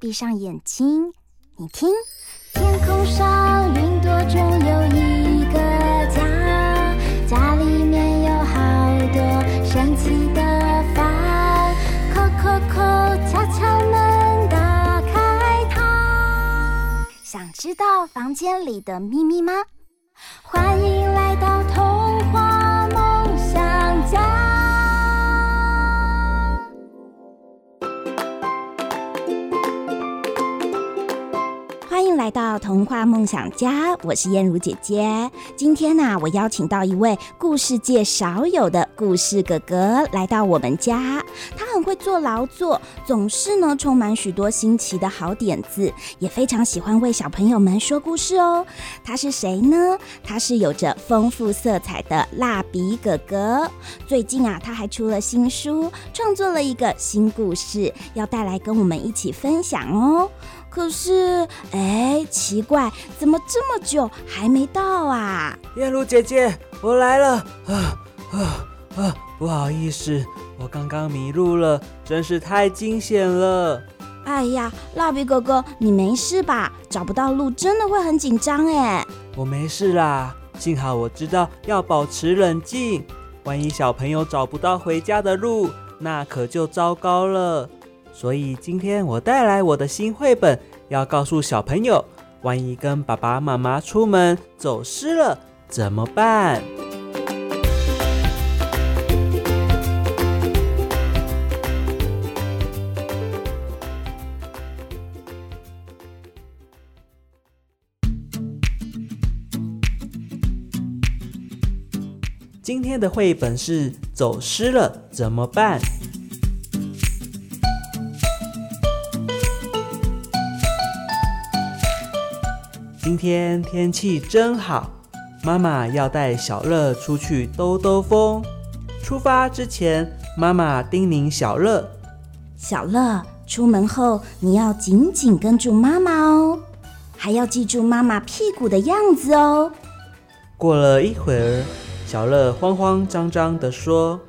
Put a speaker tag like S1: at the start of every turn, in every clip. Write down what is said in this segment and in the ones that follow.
S1: 闭上眼睛，你听，天空上云朵中有一个家，家里面有好多神奇的房，叩叩叩，敲敲门，打开它。想知道房间里的秘密吗？来到童话梦想家，我是燕如姐姐。今天呢、我邀请到一位故事界少有的故事哥哥来到我们家。他很会做劳作，总是呢充满许多新奇的好点子，也非常喜欢为小朋友们说故事哦。他是谁呢？他是有着丰富色彩的蜡笔哥哥。最近啊，他还出了新书，创作了一个新故事，要带来跟我们一起分享哦。可是，哎，奇怪，怎么这么久还没到啊？
S2: 燕如姐姐，我来了！啊啊啊！不好意思，我刚刚迷路了，真是太惊险了。
S1: 哎呀，蜡笔哥哥，你没事吧？找不到路真的会很紧张哎。
S2: 我没事啦，幸好我知道要保持冷静，万一小朋友找不到回家的路，那可就糟糕了。所以今天我带来我的新绘本，要告诉小朋友，万一跟爸爸妈妈出门走失了怎么办？今天的绘本是走失了怎么办？今天天气真好，妈妈要带小乐出去兜兜风。出发之前，妈妈叮咛小乐：“
S1: 小乐，出门后你要紧紧跟住妈妈哦，还要记住妈妈屁股的样子哦。”
S2: 过了一会儿，小乐慌慌张张地说：“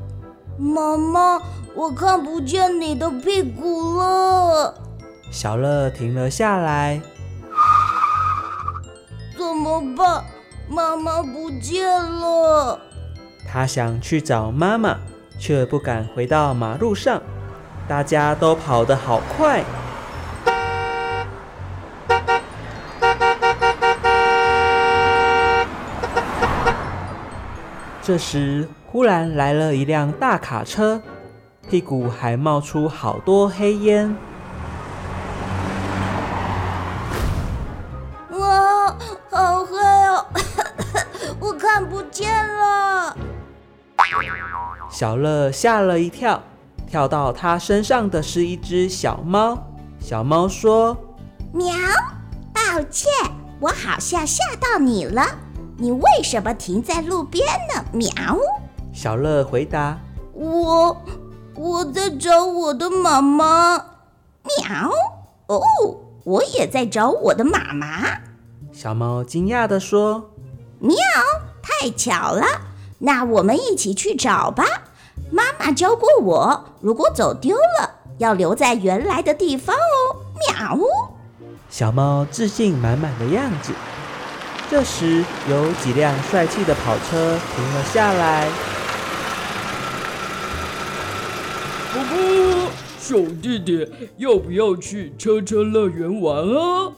S3: 妈妈，我看不见你的屁股了。”
S2: 小乐停了下来。
S3: 怎么办？妈妈不见了。
S2: 他想去找妈妈，却不敢回到马路上。大家都跑得好快。这时，忽然来了一辆大卡车，屁股还冒出好多黑烟。小乐吓了一跳，跳到他身上的是一只小猫。小猫说：“
S4: 喵，抱歉，我好像吓到你了。你为什么停在路边呢？”喵。
S2: 小乐回答：“
S3: 我我在找我的妈妈。”
S4: 喵。哦，我也在找我的妈妈。
S2: 小猫惊讶地说：“
S4: 喵，太巧了，那我们一起去找吧。”妈妈教过我，如果走丢了，要留在原来的地方哦。喵！
S2: 小猫自信满满的样子。这时，有几辆帅气的跑车停了下来。
S5: 宝宝，小弟弟，要不要去车车乐园玩啊？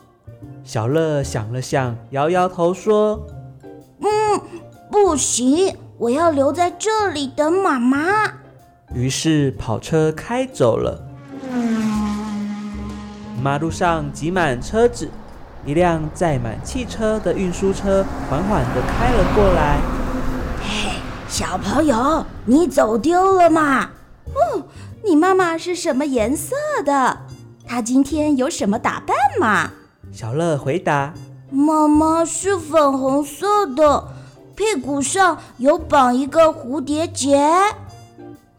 S2: 小乐想了想，摇摇头说：“
S3: 嗯，不行。”我要留在这里等妈妈。
S2: 于是跑车开走了。马路上挤满车子，一辆载满汽车的运输车缓缓地开了过来。
S3: 嘿，小朋友，你走丢了吗？
S1: 哦，你妈妈是什么颜色的？她今天有什么打扮吗？
S2: 小乐回答：
S3: 妈妈是粉红色的。屁股上有绑一个蝴蝶结。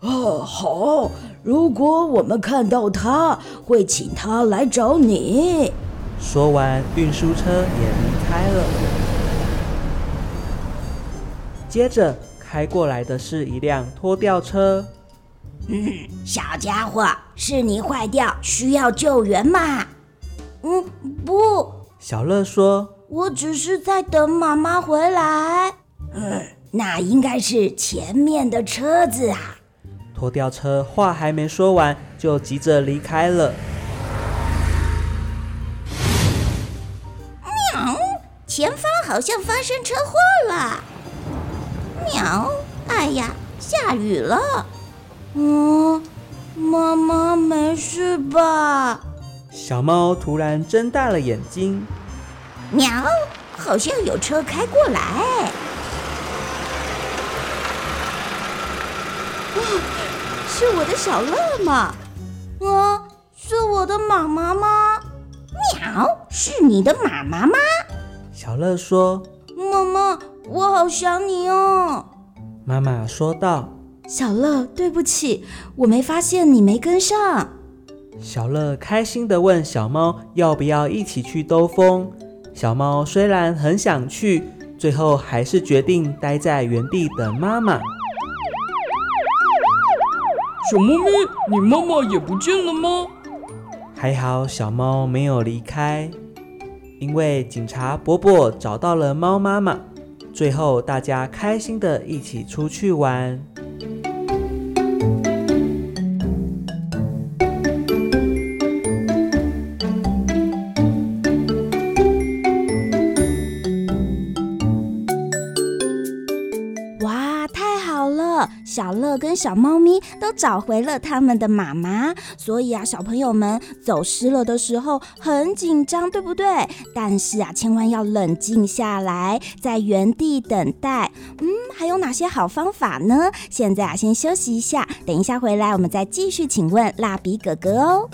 S6: 哦，好，如果我们看到他，会请他来找你。
S2: 说完，运输车也离开了。接着开过来的是一辆拖吊车，
S4: 嗯，小家伙，是你坏掉，需要救援吗？
S3: 嗯，不。
S2: 小乐说：“
S3: 我只是在等妈妈回来。”
S4: 嗯，那应该是前面的车子啊。
S2: 拖吊车话还没说完，就急着离开了。
S4: 喵！前方好像发生车祸了。喵！哎呀，下雨了。
S3: 嗯，妈妈没事吧？
S2: 小猫突然睁大了眼睛。
S4: 喵！好像有车开过来。
S1: 是我的小乐吗？
S3: 啊，是我的妈妈吗？
S4: 喵，是你的妈妈吗？
S2: 小乐说：“
S3: 妈妈，我好想你哦。”
S2: 妈妈说道：“
S1: 小乐，对不起，我没发现你没跟上。”
S2: 小乐开心地问小猫要不要一起去兜风。小猫虽然很想去，最后还是决定待在原地等妈妈。
S5: 小猫咪，你妈妈也不见了吗？
S2: 还好小猫没有离开，因为警察伯伯找到了猫妈妈。最后大家开心的一起出去玩。
S1: 小乐跟小猫咪都找回了他们的妈妈，所以啊，小朋友们走失了的时候很紧张，对不对？但是啊，千万要冷静下来，在原地等待。嗯，还有哪些好方法呢？现在啊，先休息一下，等一下回来我们再继续请问蜡笔哥哥哦。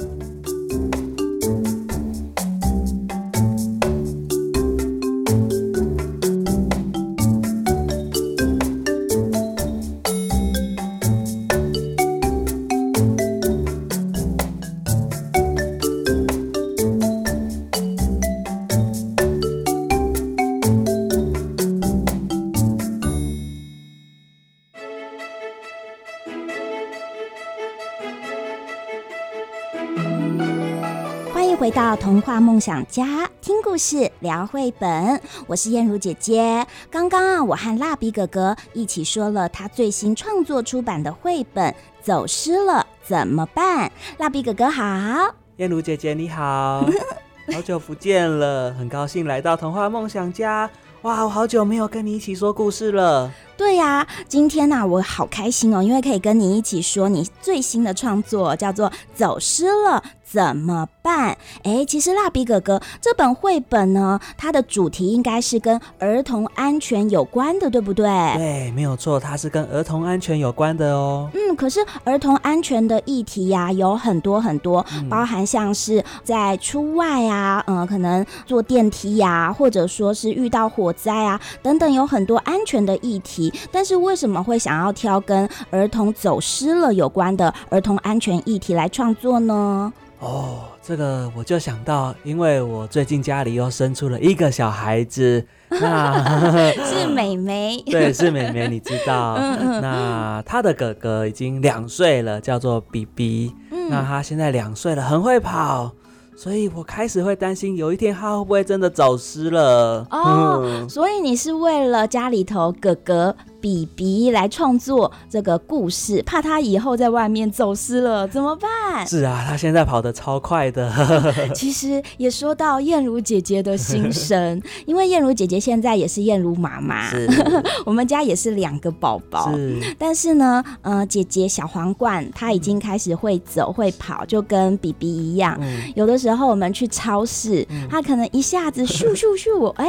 S1: 回到童话梦想家，听故事聊绘本，我是燕如姐姐。刚刚啊，我和蜡笔哥哥一起说了他最新创作出版的绘本《走失了怎么办》。蜡笔哥哥好，
S2: 燕如姐姐你好，好久不见了，很高兴来到童话梦想家。哇，我好久没有跟你一起说故事了。
S1: 对呀、啊，今天呢、啊，我好开心哦，因为可以跟你一起说你最新的创作，叫做《走失了》。怎么办？哎，其实蜡笔哥哥这本绘本呢，它的主题应该是跟儿童安全有关的，对不对？
S2: 对，没有错，它是跟儿童安全有关的哦。
S1: 嗯，可是儿童安全的议题呀、啊，有很多很多，嗯、包含像是在出外啊，嗯、呃，可能坐电梯呀、啊，或者说是遇到火灾啊等等，有很多安全的议题。但是为什么会想要挑跟儿童走失了有关的儿童安全议题来创作呢？
S2: 哦，这个我就想到，因为我最近家里又生出了一个小孩子，那
S1: 是妹妹，
S2: 对，是妹妹，你知道，那他的哥哥已经两岁了，叫做比比，那他现在两岁了，很会跑。所以我开始会担心，有一天他会不会真的走失了？
S1: 哦，嗯、所以你是为了家里头哥哥比比来创作这个故事，怕他以后在外面走失了怎么办？
S2: 是啊，他现在跑得超快的。
S1: 其实也说到燕如姐姐的心声，因为燕如姐姐现在也是燕如妈妈，是 我们家也是两个宝宝。是，但是呢，呃，姐姐小皇冠她已经开始会走会跑，就跟比比一样，嗯、有的时候。我们去超市，她可能一下子咻咻咻，哎，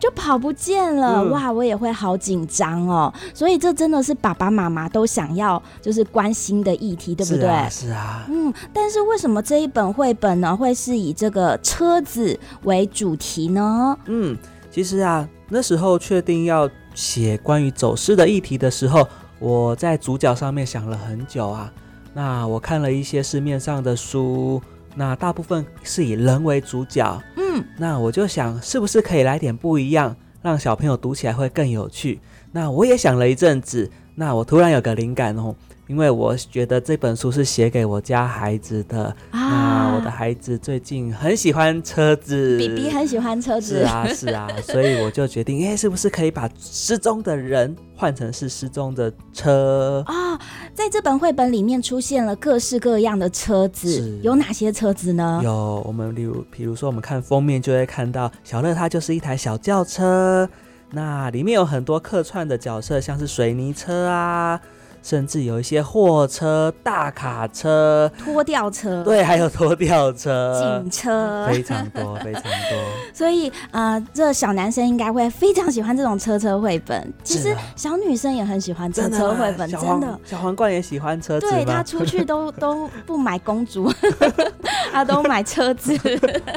S1: 就跑不见了，哇，我也会好紧张哦。所以这真的是爸爸妈妈都想要就是关心的议题，对不对？是
S2: 啊，是啊。
S1: 嗯，但是为什么这一本绘本呢，会是以这个车子为主题呢？
S2: 嗯，其实啊，那时候确定要写关于走失的议题的时候，我在主角上面想了很久啊。那我看了一些市面上的书。那大部分是以人为主角，嗯，那我就想，是不是可以来点不一样，让小朋友读起来会更有趣？那我也想了一阵子，那我突然有个灵感哦，因为我觉得这本书是写给我家孩子的。啊，那我的孩子最近很喜欢车子
S1: ，BB 很喜欢车子。
S2: 是啊，是啊，所以我就决定，哎、欸，是不是可以把失踪的人换成是失踪的车
S1: 啊、哦？在这本绘本里面出现了各式各样的车子，有哪些车子呢？
S2: 有，我们例如，比如说，我们看封面就会看到小乐，他就是一台小轿车。那里面有很多客串的角色，像是水泥车啊。甚至有一些货车、大卡车、
S1: 拖吊车，
S2: 对，还有拖吊车、
S1: 警车，
S2: 非常多，非常多。
S1: 所以，呃，这小男生应该会非常喜欢这种车车绘本。其实，小女生也很喜欢车车绘本，真的。真的
S2: 小皇冠也喜欢车子。
S1: 对，他出去都都不买公主，他都买车子。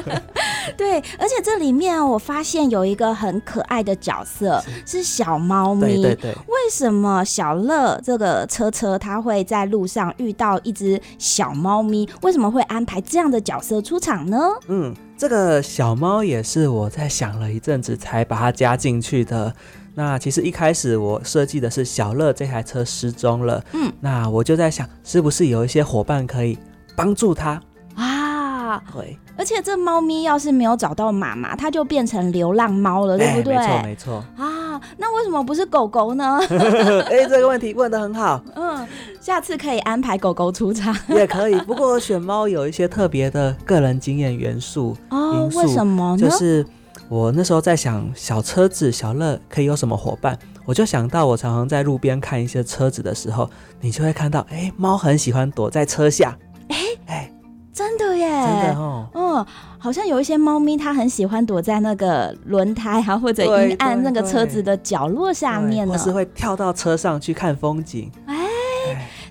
S1: 对，而且这里面我发现有一个很可爱的角色，是，是小猫咪。
S2: 对对对。
S1: 为什么小乐这个车车他会在路上遇到一只小猫咪？为什么会安排这样的角色出场呢？
S2: 嗯，这个小猫也是我在想了一阵子才把它加进去的。那其实一开始我设计的是小乐这台车失踪了，嗯，那我就在想，是不是有一些伙伴可以帮助他
S1: 啊？
S2: 对。
S1: 而且这猫咪要是没有找到妈妈，它就变成流浪猫了，对不对？
S2: 没错，没错。
S1: 啊，那为什么不是狗狗呢？
S2: 哎，这个问题问的很好。
S1: 嗯，下次可以安排狗狗出场。
S2: 也可以，不过选猫有一些特别的个人经验元素。
S1: 哦，为什么呢？
S2: 就是我那时候在想，小车子小乐可以有什么伙伴？我就想到，我常常在路边看一些车子的时候，你就会看到，哎，猫很喜欢躲在车下。
S1: 哎哎。真的耶，
S2: 真的哦，
S1: 嗯，好像有一些猫咪，它很喜欢躲在那个轮胎啊或者阴暗那个车子的角落下面呢，
S2: 或是会跳到车上去看风景。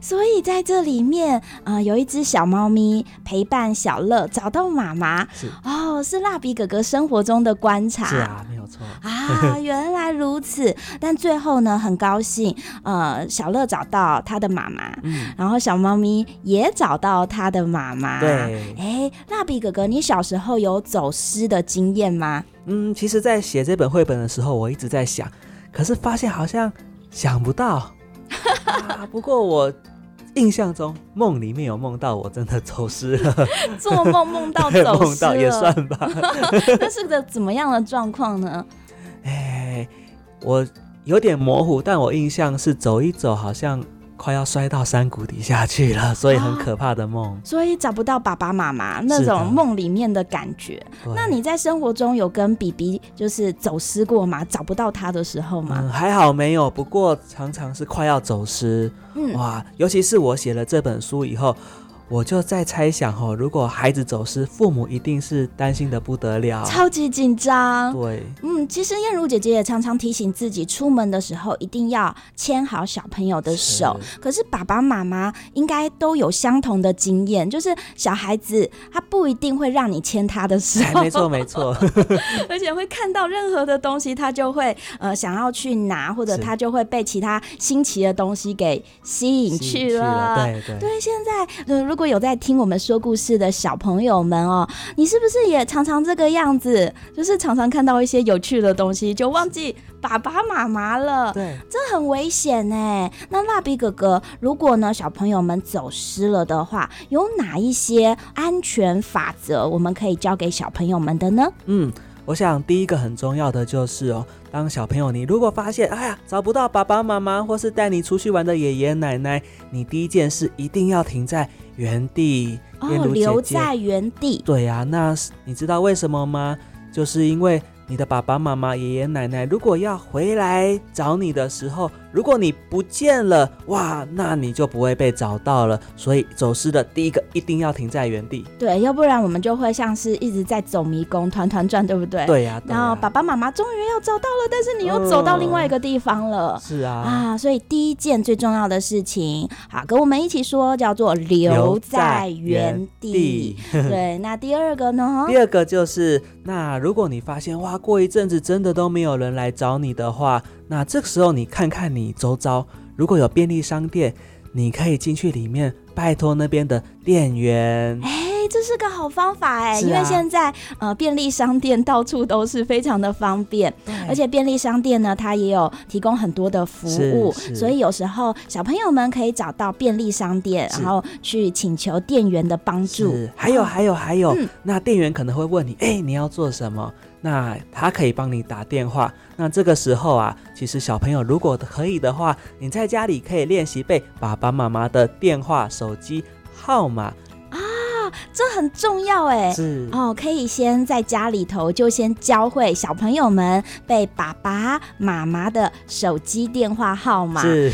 S1: 所以在这里面，呃，有一只小猫咪陪伴小乐找到妈妈。是哦，是蜡笔哥哥生活中的观察。
S2: 是啊，没有错
S1: 啊，原来如此。但最后呢，很高兴，呃，小乐找到他的妈妈，嗯，然后小猫咪也找到他的妈妈。
S2: 对，
S1: 哎，蜡笔哥哥，你小时候有走失的经验吗？
S2: 嗯，其实，在写这本绘本的时候，我一直在想，可是发现好像想不到。啊，不过我印象中梦里面有梦到我真的走失了，
S1: 做梦梦到走失了，
S2: 也算吧。
S1: 那是个怎么样的状况呢？
S2: 哎，我有点模糊，但我印象是走一走，好像。快要摔到山谷底下去了，所以很可怕的梦，啊，
S1: 所以找不到爸爸妈妈那种梦里面的感觉。那你在生活中有跟 BB 就是走失过吗？找不到他的时候吗？
S2: 嗯，还好没有，不过常常是快要走失。嗯，哇，尤其是我写了这本书以后。我就在猜想哦，如果孩子走失，父母一定是担心的不得了，
S1: 超级紧张。
S2: 对，
S1: 嗯，其实燕如姐姐也常常提醒自己，出门的时候一定要牵好小朋友的手。是。可是爸爸妈妈应该都有相同的经验，就是小孩子他不一定会让你牵他的手，
S2: 没错没错，
S1: 而且会看到任何的东西，他就会呃想要去拿，或者他就会被其他新奇的东西给吸引去了。去了
S2: 对对
S1: 对，现在如果有在听我们说故事的小朋友们哦，你是不是也常常这个样子？就是常常看到一些有趣的东西，就忘记爸爸妈妈了。
S2: 对，
S1: 这很危险哎。那蜡笔哥哥，如果呢小朋友们走失了的话，有哪一些安全法则我们可以教给小朋友们的呢？
S2: 嗯，我想第一个很重要的就是哦，当小朋友你如果发现哎呀找不到爸爸妈妈，或是带你出去玩的爷爷奶奶，你第一件事一定要停在。原地
S1: 哦，留在原地。
S2: 对呀、啊，那你知道为什么吗？就是因为。你的爸爸妈妈、爷爷奶奶如果要回来找你的时候，如果你不见了，哇，那你就不会被找到了。所以走失的第一个一定要停在原地。
S1: 对，要不然我们就会像是一直在走迷宫，团团转，对不对？
S2: 对呀、啊。
S1: 然后爸爸妈妈终于要找到了，但是你又走到另外一个地方了。
S2: 哦、是啊。
S1: 啊，所以第一件最重要的事情，好，跟我们一起说，叫做留在原地。
S2: 原地
S1: 对，那第二个呢？
S2: 第二个就是，那如果你发现哇。过一阵子真的都没有人来找你的话，那这个时候你看看你周遭，如果有便利商店，你可以进去里面拜托那边的店
S1: 员。这是个好方法哎，
S2: 啊、
S1: 因为现在呃便利商店到处都是，非常的方便，而且便利商店呢，它也有提供很多的服务，所以有时候小朋友们可以找到便利商店，然后去请求店员的帮助。
S2: 还有还有还有，嗯、那店员可能会问你，哎、欸，你要做什么？那他可以帮你打电话。那这个时候啊，其实小朋友如果可以的话，你在家里可以练习背爸爸妈妈的电话、手机号码。
S1: 这很重要哎，
S2: 是
S1: 哦，可以先在家里头就先教会小朋友们背爸爸妈妈的手机电话号码，
S2: 是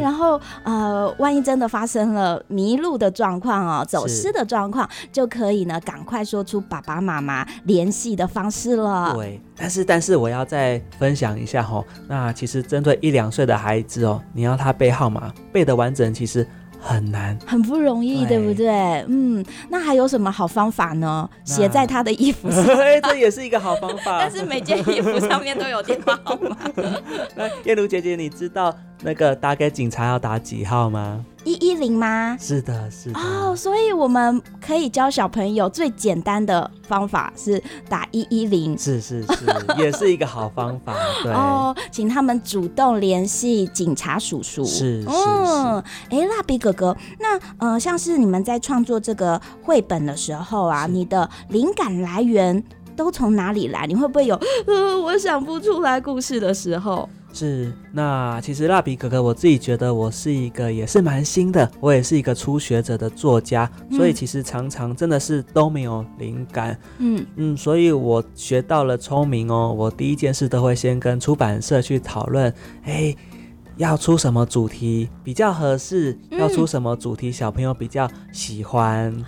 S1: 然后呃，万一真的发生了迷路的状况哦，走失的状况，就可以呢赶快说出爸爸妈妈联系的方式了。
S2: 对，但是但是我要再分享一下哈、哦，那其实针对一两岁的孩子哦，你要他背号码背的完整，其实。很难，
S1: 很不容易，对，对不对？嗯，那还有什么好方法呢？写在他的衣服上，
S2: 这也是一个好方法。
S1: 但是每件衣服上面都有电话号码。
S2: 那燕如姐姐，你知道那个打给警察要打几号吗？
S1: 一一零吗？
S2: 是的，是的。
S1: 哦，所以我们可以教小朋友最简单的方法是打一一零。
S2: 是是是，也是一个好方法。对
S1: 哦，请他们主动联系警察叔叔。
S2: 是是是。
S1: 嗯，哎，蜡笔哥哥，那呃，像是你们在创作这个绘本的时候啊，你的灵感来源都从哪里来？你会不会有呃，我想不出来故事的时候？
S2: 是，那其实蜡笔哥哥，我自己觉得我是一个也是蛮新的，我也是一个初学者的作家，嗯、所以其实常常真的是都没有灵感。嗯。嗯，所以我学到了聪明哦，我第一件事都会先跟出版社去讨论，哎，要出什么主题比较合适，要出什么主题小朋友比较喜欢、嗯、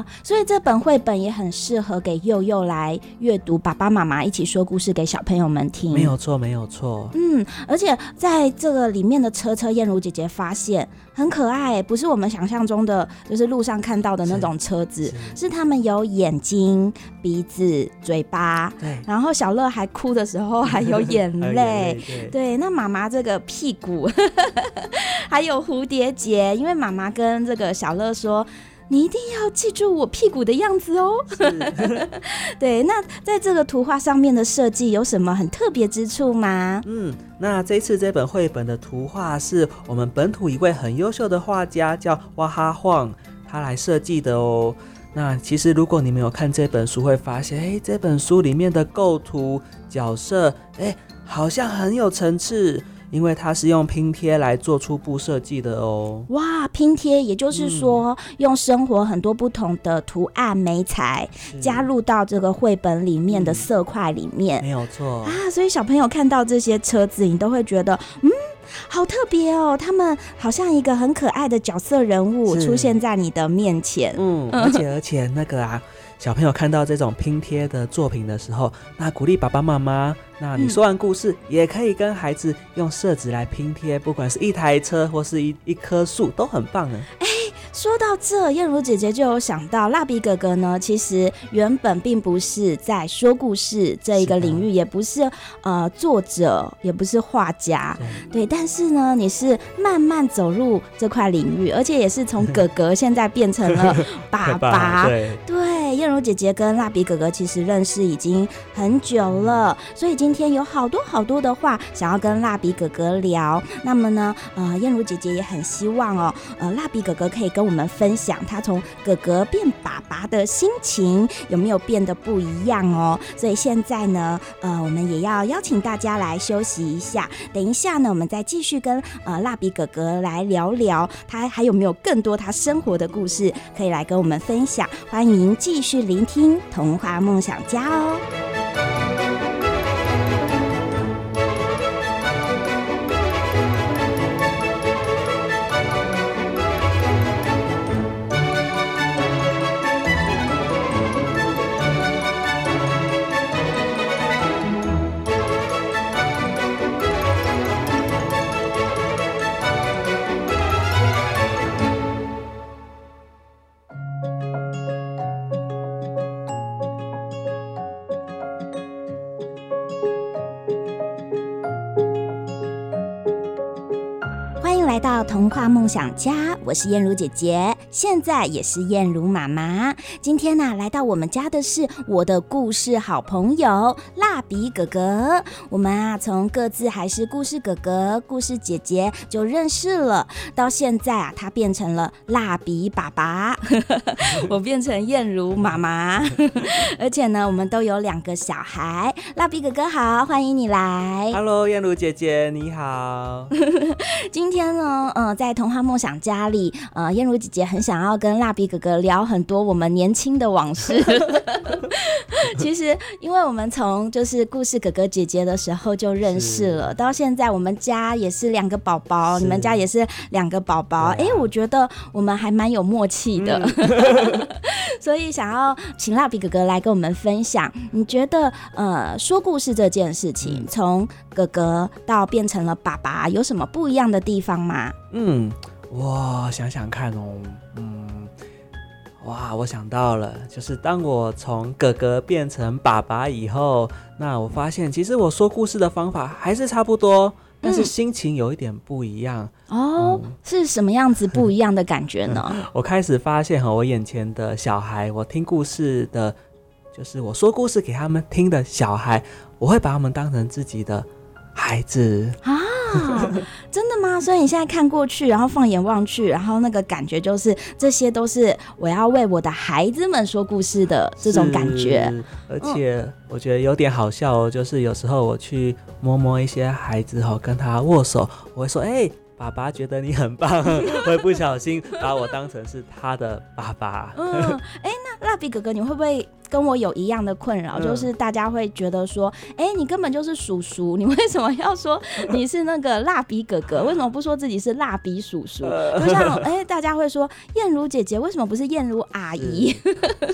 S2: 啊。
S1: 所以这本绘本也很适合给幼幼来阅读，爸爸妈妈一起说故事给小朋友们听。
S2: 没有错，没有错。
S1: 嗯，而且在这个里面的车车，燕如姐姐发现很可爱，不是我们想象中的，就是路上看到的那种车子，是他们有眼睛、鼻子、嘴巴。对。然后小乐还哭的时候还有眼泪。对。那妈妈这个屁股，还有蝴蝶结，因为妈妈跟这个小乐说。你一定要记住我屁股的样子哦。对，那在这个图画上面的设计有什么很特别之处吗？
S2: 嗯，那这次这本绘本的图画是我们本土一位很优秀的画家叫哇哈晃，他来设计的哦。那其实如果你们有看这本书，会发现，哎，这本书里面的构图、角色，哎，好像很有层次。因为它是用拼贴来做初步设计的哦。
S1: 哇，拼贴，也就是说，嗯、用生活很多不同的图案媒材加入到这个绘本里面的色块里面，
S2: 嗯、没有错
S1: 啊。所以小朋友看到这些车子，你都会觉得，嗯，好特别哦。他们好像一个很可爱的角色人物出现在你的面前。
S2: 嗯，而且而且那个啊。小朋友看到这种拼贴的作品的时候，那鼓励爸爸妈妈，那你说完故事，也可以跟孩子用色纸来拼贴，不管是一台车或是一一棵树，都很棒呢。
S1: 说到这，燕如姐姐就有想到，蜡笔哥哥呢，其实原本并不是在说故事这一个领域，也不是呃作者，也不是画家，对，但是呢，你是慢慢走入这块领域，而且也是从 哥哥现在变成了 爸爸，对，燕如姐姐跟蜡笔哥哥其实认识已经很久了，所以今天有好多好多的话想要跟蜡笔哥哥聊。那么呢，呃，燕如姐姐也很希望哦，呃，蜡笔哥哥可以。跟我们分享他从哥哥变爸爸的心情有没有变得不一样哦？所以现在呢，呃，我们也要邀请大家来休息一下。等一下呢，我们再继续跟呃蜡笔哥哥来聊聊，他还有没有更多他生活的故事可以来跟我们分享？欢迎继继续聆听童话梦想家哦。来到童话梦想家，我是燕如姐姐，现在也是燕如妈妈。今天呢、啊，来到我们家的是我的故事好朋友蜡笔哥哥。我们啊，从各自还是故事哥哥、故事姐姐就认识了，到现在啊，他变成了蜡笔爸爸，我变成燕如妈妈。而且呢，我们都有两个小孩。蜡笔哥哥好，欢迎你来。
S2: Hello，燕如姐姐你好。
S1: 今天呢，呃，在童话梦想家里，呃，燕如姐姐很想要跟蜡笔哥哥聊很多我们年轻的往事。其实，因为我们从就是故事哥哥姐姐的时候就认识了，到现在我们家也是两个宝宝，你们家也是两个宝宝。哎、我觉得我们还蛮有默契的，嗯、所以想要请蜡笔哥哥来跟我们分享，你觉得呃，说故事这件事情，从哥哥到变成了爸爸，有什么不一样的地方吗？
S2: 嗯，我想想看哦，嗯，哇，我想到了，就是当我从哥哥变成爸爸以后，那我发现其实我说故事的方法还是差不多，但是心情有一点不一样。
S1: 嗯、哦、嗯，是什么样子不一样的 感觉呢？
S2: 我开始发现哈，我眼前的小孩，我听故事的，就是我说故事给他们听的小孩，我会把他们当成自己的孩子
S1: 啊。真的吗？所以你现在看过去，然后放眼望去，然后那个感觉就是，这些都是我要为我的孩子们说故事的这种感觉。
S2: 而且我觉得有点好笑哦，就是有时候我去摸摸一些孩子哈，跟他握手，我会说：“哎、欸，爸爸觉得你很棒。”会不小心把我当成是他的爸爸。
S1: 嗯，哎、欸，那蜡笔哥哥，你会不会？跟我有一样的困扰，就是大家会觉得说，哎、欸，你根本就是叔叔，你为什么要说你是那个蜡笔哥哥？为什么不说自己是蜡笔叔叔？就像哎、欸，大家会说燕如姐姐，为什么不是燕如阿姨？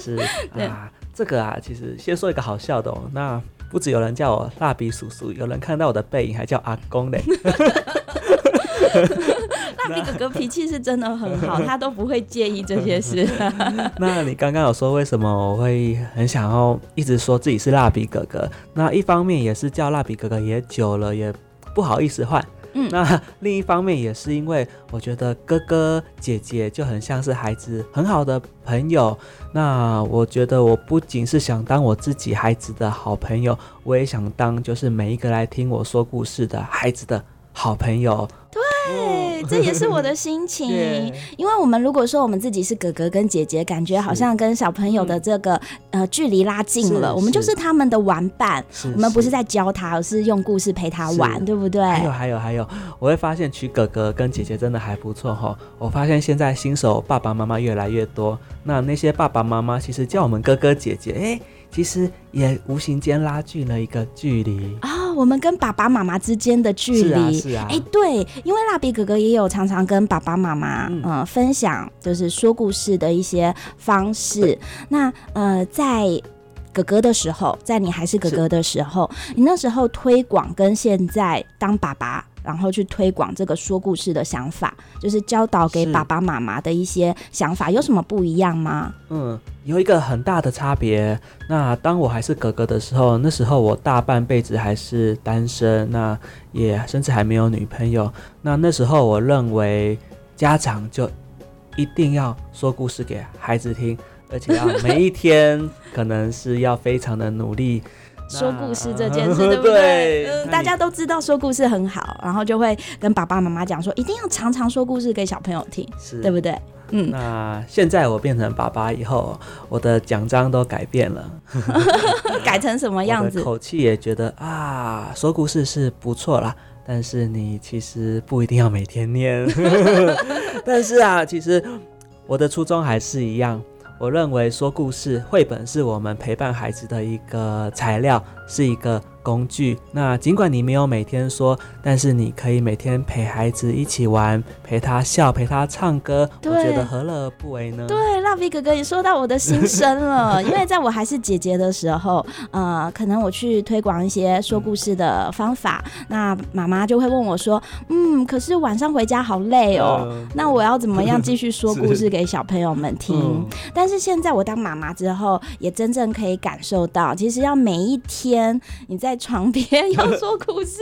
S2: 是，是啊，这个啊，其实先说一个好笑的哦。那不止有人叫我蜡笔叔叔，有人看到我的背影还叫阿公嘞。蜡笔哥哥脾气是真的很好，他都不会介意这些事。那你刚刚有说为什么我会很想要一直说自己是蜡笔哥哥？那一方面也是叫蜡笔哥哥也久了，也不好意思换。嗯，那另一方面也是因为我觉得哥哥姐姐就很像是孩子很好的朋友。那我觉得我不仅是想当我自己孩子的好朋友，我也想当就是每一个来听我说故事的孩子的好朋友。对。对，这也是我的心 情。因为我们如果说我们自己是哥哥跟姐姐，感觉好像跟小朋友的这个呃距离拉近了。我们就是他们的玩伴，我们不是在教他，而是用故事陪他玩，对不对？还有还有还有，我会发现娶哥哥跟姐姐真的还不错哈。我发现现在新手爸爸妈妈越来越多，那那些爸爸妈妈其实叫我们哥哥姐姐，哎。其实也无形间拉近了一个距离我们跟爸爸妈妈之间的距离。是啊，是啊。哎，对，因为蜡笔哥哥也有常常跟爸爸妈妈嗯、呃、分享，就是说故事的一些方式。那呃，在哥哥的时候，在你还是哥哥的时候，你那时候推广跟现在当爸爸。然后去推广这个说故事的想法，就是教导给爸爸妈妈的一些想法，有什么不一样吗？嗯，有一个很大的差别。那当我还是哥哥的时候，那时候我大半辈子还是单身，那也甚至还没有女朋友。那那时候我认为家长就一定要说故事给孩子听，而且要每一天可能是要非常的努力。说故事这件事，对不对？大家都知道说故事很好，然后就会跟爸爸妈妈讲说，一定要常常说故事给小朋友听，是对不对？嗯。那现在我变成爸爸以后，我的奖章都改变了，改成什么样子？口气也觉得啊，说故事是不错啦，但是你其实不一定要每天念。但是啊，其实我的初衷还是一样。我认为说故事绘本是我们陪伴孩子的一个材料，是一个工具。那尽管你没有每天说，但是你可以每天陪孩子一起玩，陪他笑，陪他唱歌。我觉得何乐而不为呢？对，蜡
S1: 蜡笔哥哥，你说到我的心声了。因为在我还是姐姐的时候，呃，可能我去推广一些说故事的方法，嗯、那妈妈就会问我说：“嗯，可是晚上回家好累哦，呃、那我要怎么样继续说故事给小朋友们听？” 嗯、但是现在我当妈妈之后，也真正可以感受到，其实要每一天你在床边 要说故事，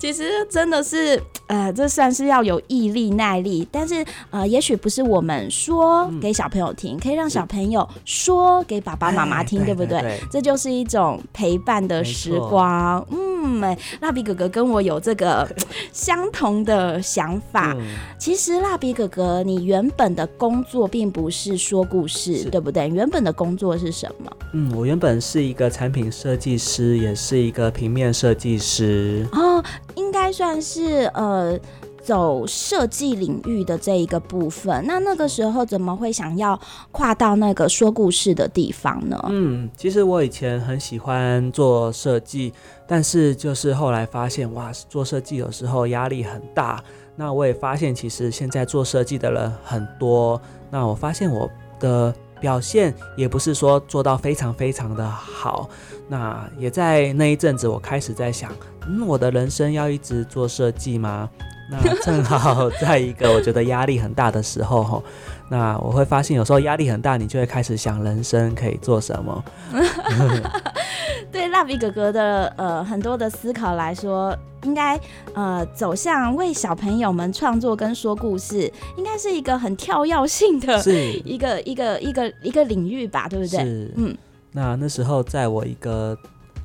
S1: 其实真的是，呃，这算是要有毅力耐力。但是，呃，也许不是我们说给小朋友听，嗯、可以让小朋友说给爸爸妈妈听，对不对？对对对，这就是一种陪伴的时光。嗯，蜡笔哥哥跟我有这个相同的想法。嗯、其实，蜡笔哥哥，你原本的工作并不是说故事，对不对？原本的工作是什么？
S2: 嗯，我原本是一个产品设计师，也是一个平面设计师。
S1: 哦，应该算是呃。走设计领域的这一个部分，那那个时候怎么会想要跨到那个说故事的地方呢？
S2: 嗯，其实我以前很喜欢做设计，但是就是后来发现，哇，做设计有时候压力很大。那我也发现，其实现在做设计的人很多。那我发现我的表现也不是说做到非常非常的好。那也在那一阵子，我开始在想，嗯，我的人生要一直做设计吗？那正好在一个我觉得压力很大的时候哈，那我会发现有时候压力很大，你就会开始想人生可以做什么。
S1: 对蜡笔哥哥的呃很多的思考来说，应该呃走向为小朋友们创作跟说故事，应该是一个很跳跃性的 一个是一个一个一个一个领域吧，对不对？
S2: 是，嗯。那那时候在我一个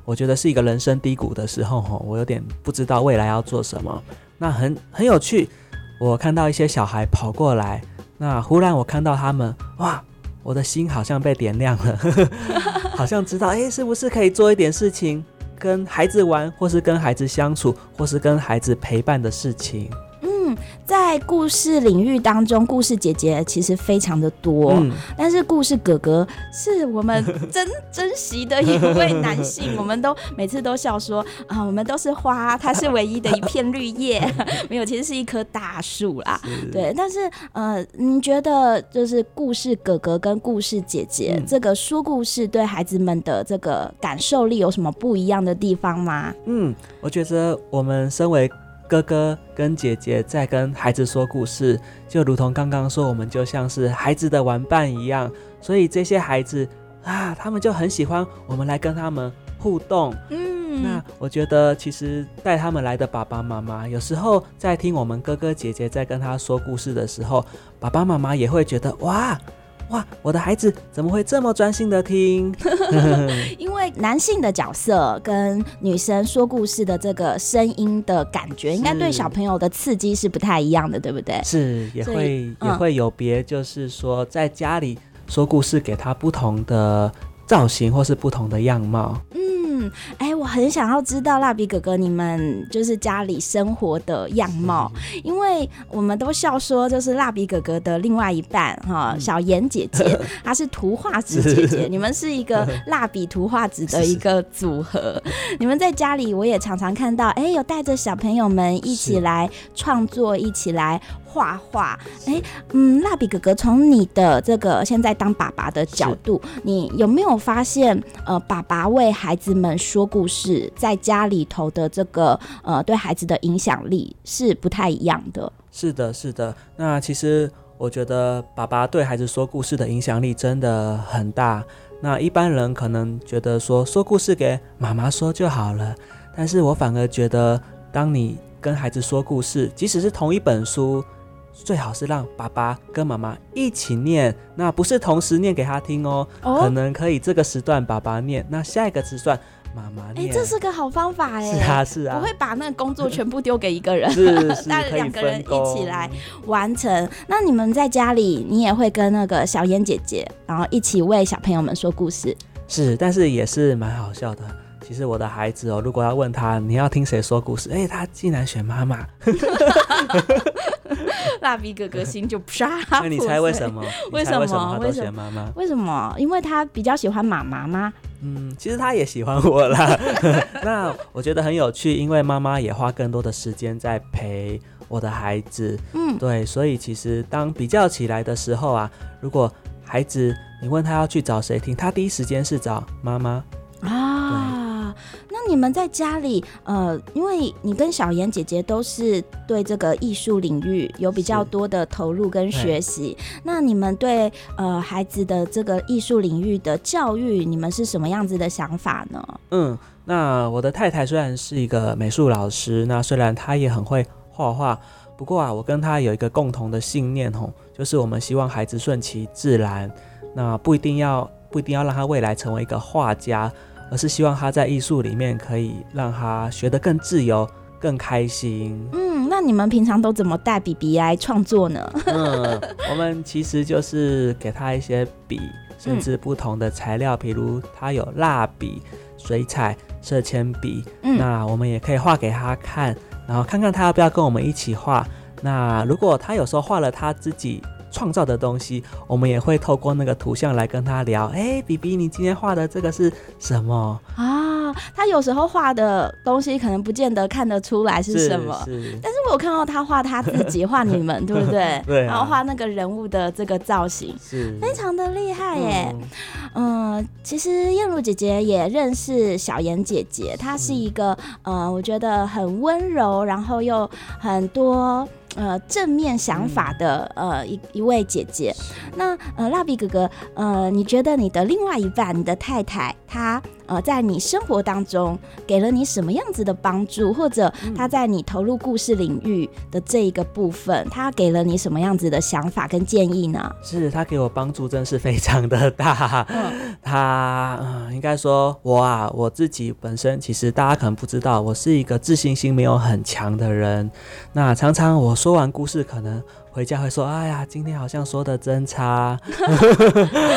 S2: 我觉得是一个人生低谷的时候哈，我有点不知道未来要做什么。那很很有趣，我看到一些小孩跑过来，那忽然我看到他们，哇，我的心好像被点亮了，好像知道，哎，是不是可以做一点事情，跟孩子玩，或是跟孩子相处，或是跟孩子陪伴的事情。
S1: 在故事领域当中，故事姐姐其实非常的多，嗯、但是故事哥哥是我们珍珍惜的一位男性，我们都每次都笑说啊，我们都是花，他是唯一的一片绿叶，没有，其实是一棵大树啦。对，但是呃，你觉得就是故事哥哥跟故事姐姐、嗯、这个说故事对孩子们的这个感受力有什么不一样的地方吗？
S2: 嗯，我觉得我们身为哥哥跟姐姐在跟孩子说故事，就如同刚刚说，我们就像是孩子的玩伴一样。所以这些孩子啊，他们就很喜欢我们来跟他们互动。嗯，那我觉得其实带他们来的爸爸妈妈，有时候在听我们哥哥姐姐在跟他说故事的时候，爸爸妈妈也会觉得哇。哇，我的孩子怎么会这么专心的听？
S1: 因为男性的角色跟女生说故事的这个声音的感觉，应该对小朋友的刺激是不太一样的，对不对？
S2: 是，也会以也会有别，就是说在家里说故事给他不同的造型或是不同的样貌。嗯
S1: 嗯，哎、欸，我很想要知道蜡笔哥哥你们就是家里生活的样貌，因为我们都笑说，就是蜡笔哥哥的另外一半哈，嗯、小妍姐姐，她是图画纸姐姐，你们是一个 蜡笔图画纸的一个组合。你们在家里，我也常常看到，哎、欸，有带着小朋友们一起来创作，一起来。画画，哎，嗯，蜡笔哥哥，从你的这个现在当爸爸的角度，你有没有发现，呃，爸爸为孩子们说故事，在家里头的这个呃，对孩子的影响力是不太一样的？
S2: 是的，是的。那其实我觉得爸爸对孩子说故事的影响力真的很大。那一般人可能觉得说说故事给妈妈说就好了，但是我反而觉得，当你跟孩子说故事，即使是同一本书。最好是让爸爸跟妈妈一起念，那不是同时念给他听哦，哦可能可以这个时段爸爸念，那下一个时段妈妈念。哎、欸，这
S1: 是个好方法哎。
S2: 是啊，是啊。
S1: 我会把那个工作全部丢给一个人，
S2: 是是，
S1: 两个人一起来完成。那你们在家里，你也会跟那个小燕姐姐，然后一起为小朋友们说故事。
S2: 是，但是也是蛮好笑的。其实我的孩子哦，如果要问他你要听谁说故事，哎、欸，他竟然选妈妈。
S1: 蜡笔哥哥心就啪。
S2: 那你猜为什么？
S1: 为什么？为什么
S2: 他都选妈妈？
S1: 为什么？因为他比较喜欢妈妈吗？
S2: 嗯，其实他也喜欢我啦。那我觉得很有趣，因为妈妈也花更多的时间在陪我的孩子。嗯，对，所以其实当比较起来的时候啊，如果孩子，你问他要去找谁听，他第一时间是找
S1: 妈妈你们在家里，呃，因为你跟小妍姐姐都是对这个艺术领域有比较多的投入跟学习，那你们对呃孩子的这个艺术领域的教育，你们是什么样子的想法呢？
S2: 嗯，那我的太太虽然是一个美术老师，那虽然她也很会画画。不过啊，我跟她有一个共同的信念吼，就是我们希望孩子顺其自然，那不一定要不一定要让他未来成为一个画家，而是希望他在艺术里面可以让他学得更自由、更开心。
S1: 嗯，那你们平常都怎么带 BB 来创作呢？
S2: 嗯，我们其实就是给他一些笔，甚至不同的材料，比如他有蜡笔、水彩、色铅笔，嗯，那我们也可以画给他看。然后看看他要不要跟我们一起画。那如果他有时候画了他自己创造的东西，我们也会透过那个图像来跟他聊。哎，BB，你今天画的这个是什么
S1: 啊？他有时候画的东西可能不见得看得出来是什么，是是，但是我有看到他画他自己画你们，对不对？
S2: 对、啊。
S1: 然后画那个人物的这个造型，是非常的厉害耶。嗯，嗯，其实燕如姐姐也认识小妍姐姐，她是一个呃，我觉得很温柔，然后又很多。呃，正面想法的呃一一位姐姐，那呃蜡笔哥哥，呃，你觉得你的另外一半，你的太太，她呃在你生活当中给了你什么样子的帮助，或者她在你投入故事领域的这一个部分，她给了你什么样子的想法跟建议呢？
S2: 是她给我帮助，真是非常的大。嗯，她嗯，应该说我啊，我自己本身其实大家可能不知道，我是一个自信心没有很强的人，那常常我。说完故事，可能回家会说：“哎呀，今天好像说的真差。”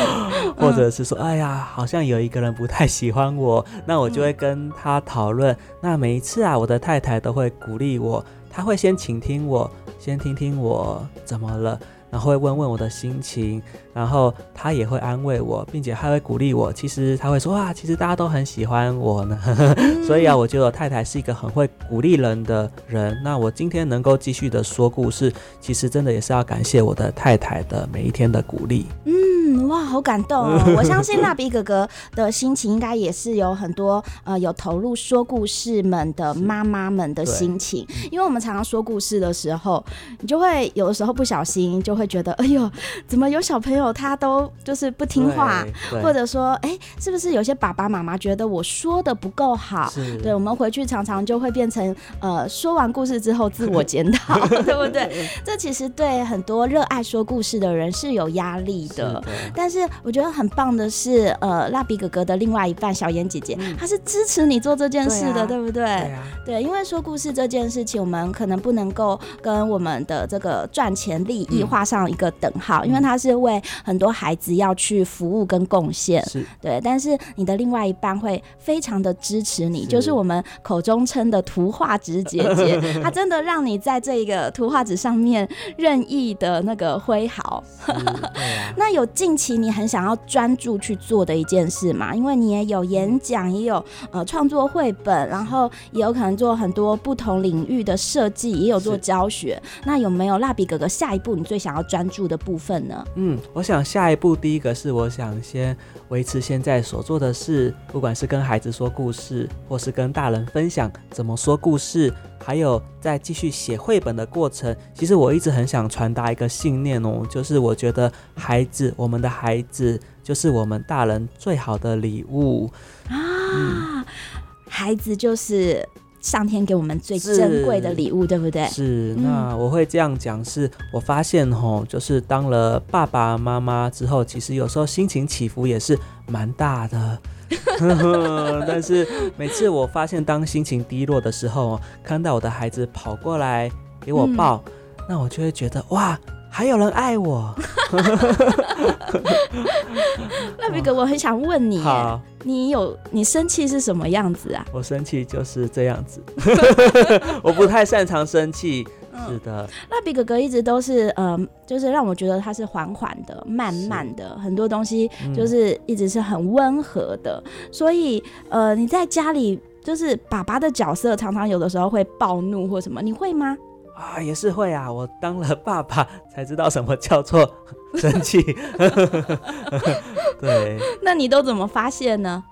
S2: 或者是说：“哎呀，好像有一个人不太喜欢我。”那我就会跟他讨论。那每一次啊，我的太太都会鼓励我，她会先倾听我，先听听我怎么了。然后会问问我的心情，然后他也会安慰我，并且还会鼓励我。其实他会说啊，其实大家都很喜欢我呢。所以啊，我觉得我太太是一个很会鼓励人的人。那我今天能够继续的说故事，其实真的也是要感谢我的太太的每一天的鼓励。
S1: 嗯，哇，好感动哦！我相信蜡笔哥哥的心情应该也是有很多呃有投入说故事们的妈妈们的心情，因为我们常常说故事的时候，你就会有的时候不小心就会觉得，哎呦，怎么有小朋友他都就是不听话，或者说，哎、欸，是不是有些爸爸妈妈觉得我说的不够好？对，我们回去常常就会变成呃，说完故事之后自我检讨，对不对？这其实对很多热爱说故事的人是有压力的。但是我觉得很棒的是，呃，蜡笔哥哥的另外一半小妍姐姐，她、嗯、是支持你做这件事的，对，不对？对，啊、对，因为说故事这件事情，我们可能不能够跟我们的这个赚钱利益画上一个等号，嗯、因为它是为很多孩子要去服务跟贡献。是，对。但是你的另外一半会非常的支持你，是就是我们口中称的图画纸姐姐，她真的让你在这个图画纸上面任意的那个挥毫。啊、那有近期你很想要专注去做的一件事嘛？因为你也有演讲，也有呃创作绘本，然后也有可能做很多不同领域的设计，也有做教学。那有没有蜡笔哥哥下一步你最想要专注的部分呢？嗯，
S2: 我想下一步第一个是我想先维持现在所做的事，不管是跟孩子说故事，或是跟大人分享怎么说故事。还有在继续写绘本的过程，其实我一直很想传达一个信念哦，就是我觉得孩子，我们的孩子就是我们大人最好的礼物啊！
S1: 嗯、孩子就是上天给我们最珍贵的礼物，对不对？
S2: 是。那我会这样讲，是我发现吼，就是当了爸爸妈妈之后，其实有时候心情起伏也是蛮大的。但是每次我发现，当心情低落的时候，看到我的孩子跑过来给我抱，嗯、那我就会觉得哇，还有人爱我。
S1: 那比哥，我很想问你，你有你生气是什么样子啊？
S2: 我生气就是这样子，我不太擅长生气。是的，
S1: 蜡笔哥哥一直都是，嗯、呃，就是让我觉得他是缓缓的、慢慢的，很多东西就是一直是很温和的。嗯、所以，呃，你在家里就是爸爸的角色，常常有的时候会暴怒或什么，你会吗？
S2: 啊，也是会啊。我当了爸爸才知道什么叫做生气。对，
S1: 那你都怎么发现呢？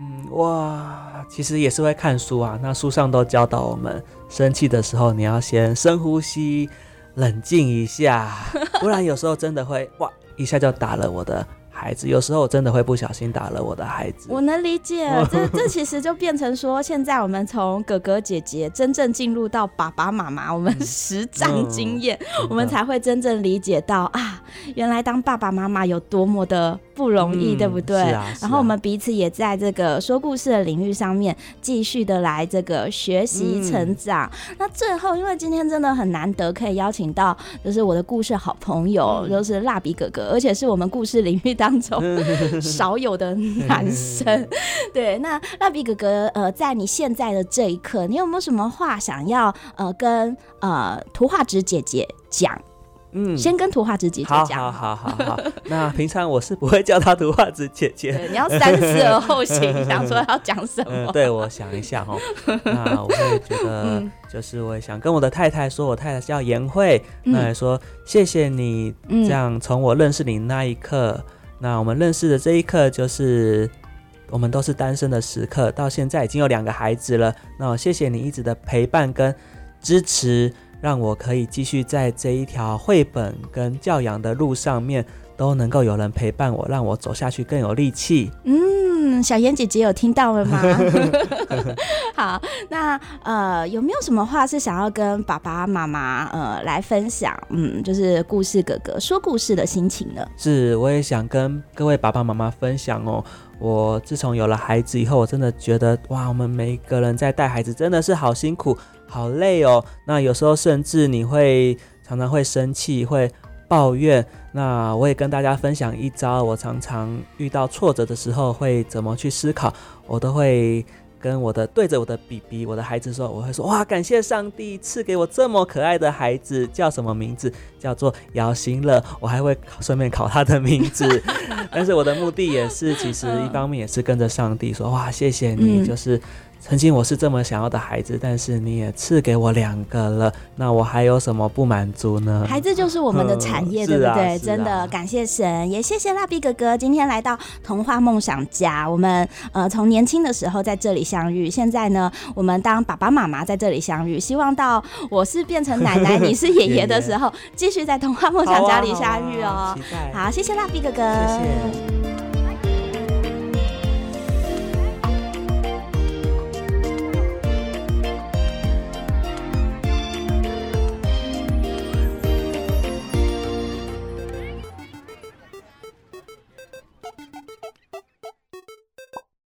S2: 嗯，哇，其实也是会看书啊。那书上都教导我们，生气的时候你要先深呼吸，冷静一下，不然有时候真的会哇，一下就打了我的。孩子有时候真的会不小心打了我的孩子，
S1: 我能理解。这 这其实就变成说，现在我们从哥哥姐姐真正进入到爸爸妈妈，我们实战经验，嗯、我们才会真正理解到啊，原来当爸爸妈妈有多么的不容易，嗯、对不对？啊啊，然后我们彼此也在这个说故事的领域上面继续的来这个学习成长。嗯、那最后，因为今天真的很难得可以邀请到，就是我的故事好朋友，嗯、就是蜡笔哥哥，而且是我们故事领域当中 少有的男生。对，那蜡笔哥哥，呃，在你现在的这一刻，你有没有什么话想要呃跟呃图画纸姐姐讲？嗯，先跟图画纸姐姐讲。
S2: 好好好好好。那平常我是不会叫她图画纸姐姐。
S1: 你要三思而后行，想说要讲什么？
S2: 嗯、对，我想一下哦。那我会觉得，就是我也想跟我的太太说，我太太叫颜慧，嗯、那也说谢谢你，这样从我认识你那一刻，嗯、那我们认识的这一刻，就是我们都是单身的时刻，到现在已经有两个孩子了。那我谢谢你一直的陪伴跟支持。让我可以继续在这一条绘本跟教养的路上面，都能够有人陪伴我，让我走下去更有力气。
S1: 嗯，小妍姐姐有听到了吗？好，那呃，有没有什么话是想要跟爸爸妈妈呃来分享？嗯，就是故事哥哥说故事的心情呢？
S2: 是，我也想跟各位爸爸妈妈分享哦。我自从有了孩子以后，我真的觉得哇，我们每一个人在带孩子真的是好辛苦。好累哦，那有时候甚至你会常常会生气，会抱怨。那我也跟大家分享一招，我常常遇到挫折的时候会怎么去思考，我都会跟我的对着我的 BB，我的孩子说，我会说哇，感谢上帝赐给我这么可爱的孩子，叫什么名字？叫做姚新乐。我还会顺便考他的名字，但是我的目的也是，其实一方面也是跟着上帝说哇，谢谢你，就是。曾经我是这么想要的孩子，但是你也赐给我两个了，那我还有什么不满足呢？
S1: 孩子就是我们的产业，对不对？啊、真的感谢神，也谢谢蜡笔哥哥今天来到童话梦想家。我们呃从年轻的时候在这里相遇，现在呢我们当爸爸妈妈在这里相遇，希望到我是变成奶奶，你是爷爷的时候，继续在童话梦想家里相遇哦。好，谢谢蜡笔哥哥。谢谢。